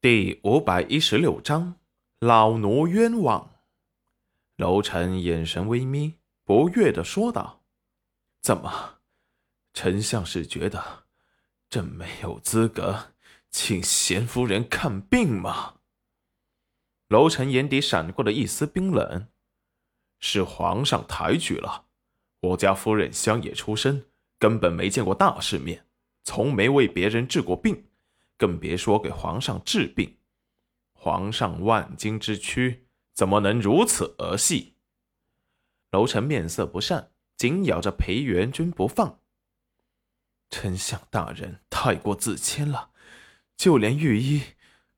第五百一十六章，老奴冤枉。楼臣眼神微眯，不悦的说道：“怎么，丞相是觉得朕没有资格请贤夫人看病吗？”楼臣眼底闪过了一丝冰冷：“是皇上抬举了我家夫人，乡野出身，根本没见过大世面，从没为别人治过病。”更别说给皇上治病，皇上万金之躯，怎么能如此儿戏？楼臣面色不善，紧咬着裴元君不放。丞相大人太过自谦了，就连御医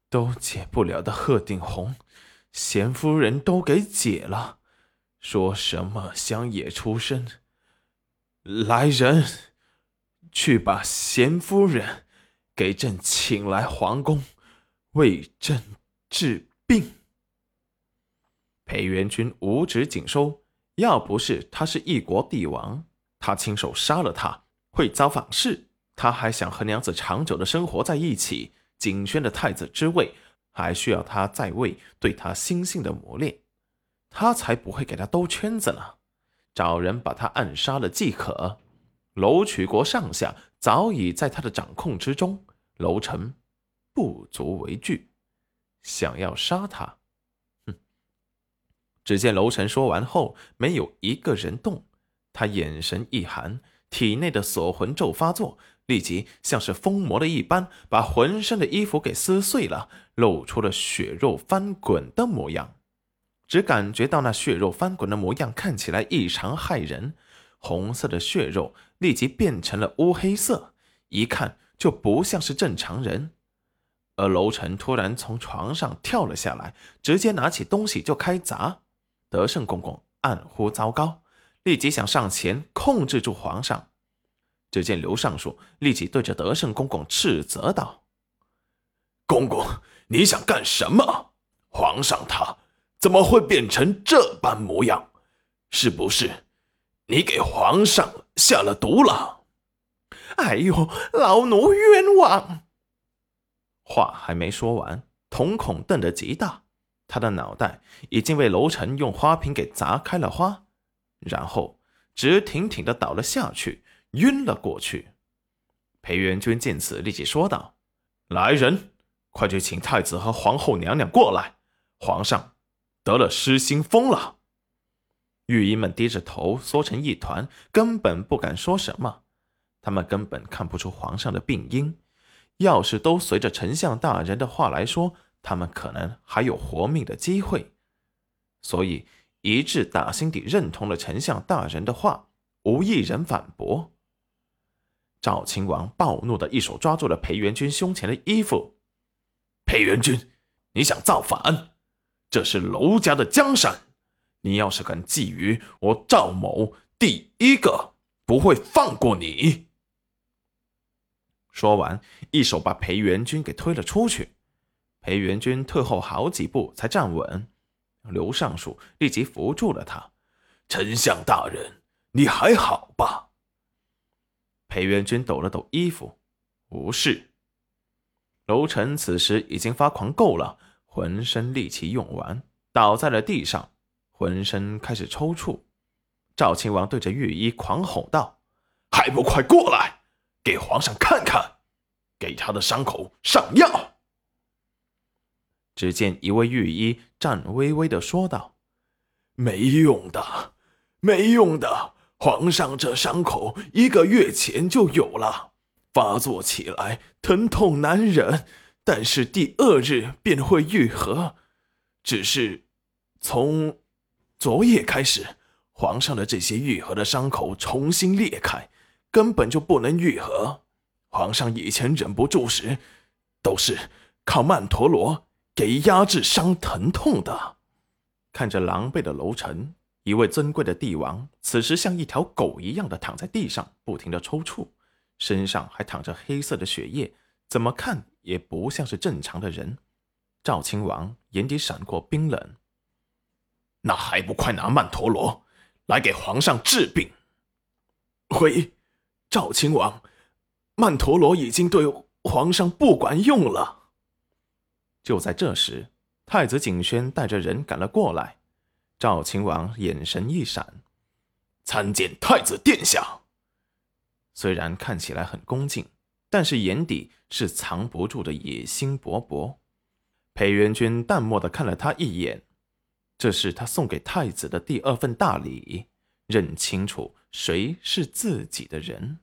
都解不了的鹤顶红，贤夫人都给解了，说什么乡野出身？来人，去把贤夫人。给朕请来皇宫，为朕治病。裴元君五指紧收，要不是他是一国帝王，他亲手杀了他会遭反噬。他还想和娘子长久的生活在一起，景轩的太子之位还需要他在位对他心性的磨练，他才不会给他兜圈子呢。找人把他暗杀了即可。楼曲国上下早已在他的掌控之中。楼臣不足为惧，想要杀他，哼！只见楼臣说完后，没有一个人动。他眼神一寒，体内的锁魂咒发作，立即像是疯魔了一般，把浑身的衣服给撕碎了，露出了血肉翻滚的模样。只感觉到那血肉翻滚的模样看起来异常骇人，红色的血肉立即变成了乌黑色，一看。就不像是正常人，而楼臣突然从床上跳了下来，直接拿起东西就开砸。德胜公公暗呼糟糕，立即想上前控制住皇上。只见刘尚书立即对着德胜公公斥责道：“公公，你想干什么？皇上他怎么会变成这般模样？是不是你给皇上下了毒了？”哎呦，老奴冤枉！话还没说完，瞳孔瞪得极大，他的脑袋已经被楼臣用花瓶给砸开了花，然后直挺挺的倒了下去，晕了过去。裴元君见此，立即说道：“来人，快去请太子和皇后娘娘过来，皇上得了失心疯了。”御医们低着头，缩成一团，根本不敢说什么。他们根本看不出皇上的病因，要是都随着丞相大人的话来说，他们可能还有活命的机会。所以一致打心底认同了丞相大人的话，无一人反驳。赵亲王暴怒的一手抓住了裴元君胸前的衣服：“裴元君，你想造反？这是娄家的江山，你要是敢觊觎我赵某，第一个不会放过你。”说完，一手把裴元军给推了出去。裴元军退后好几步才站稳。刘尚书立即扶住了他：“丞相大人，你还好吧？”裴元军抖了抖衣服：“无事。”楼臣此时已经发狂够了，浑身力气用完，倒在了地上，浑身开始抽搐。赵亲王对着御医狂吼道：“还不快过来！”给皇上看看，给他的伤口上药。只见一位御医颤巍巍的说道：“没用的，没用的。皇上这伤口一个月前就有了，发作起来疼痛难忍，但是第二日便会愈合。只是从昨夜开始，皇上的这些愈合的伤口重新裂开。”根本就不能愈合。皇上以前忍不住时，都是靠曼陀罗给压制伤疼痛的。看着狼狈的楼臣，一位尊贵的帝王此时像一条狗一样的躺在地上，不停的抽搐，身上还淌着黑色的血液，怎么看也不像是正常的人。赵亲王眼底闪过冰冷，那还不快拿曼陀罗来给皇上治病？回。赵亲王，曼陀罗已经对皇上不管用了。就在这时，太子景轩带着人赶了过来。赵亲王眼神一闪，参见太子殿下。虽然看起来很恭敬，但是眼底是藏不住的野心勃勃。裴元君淡漠的看了他一眼，这是他送给太子的第二份大礼，认清楚谁是自己的人。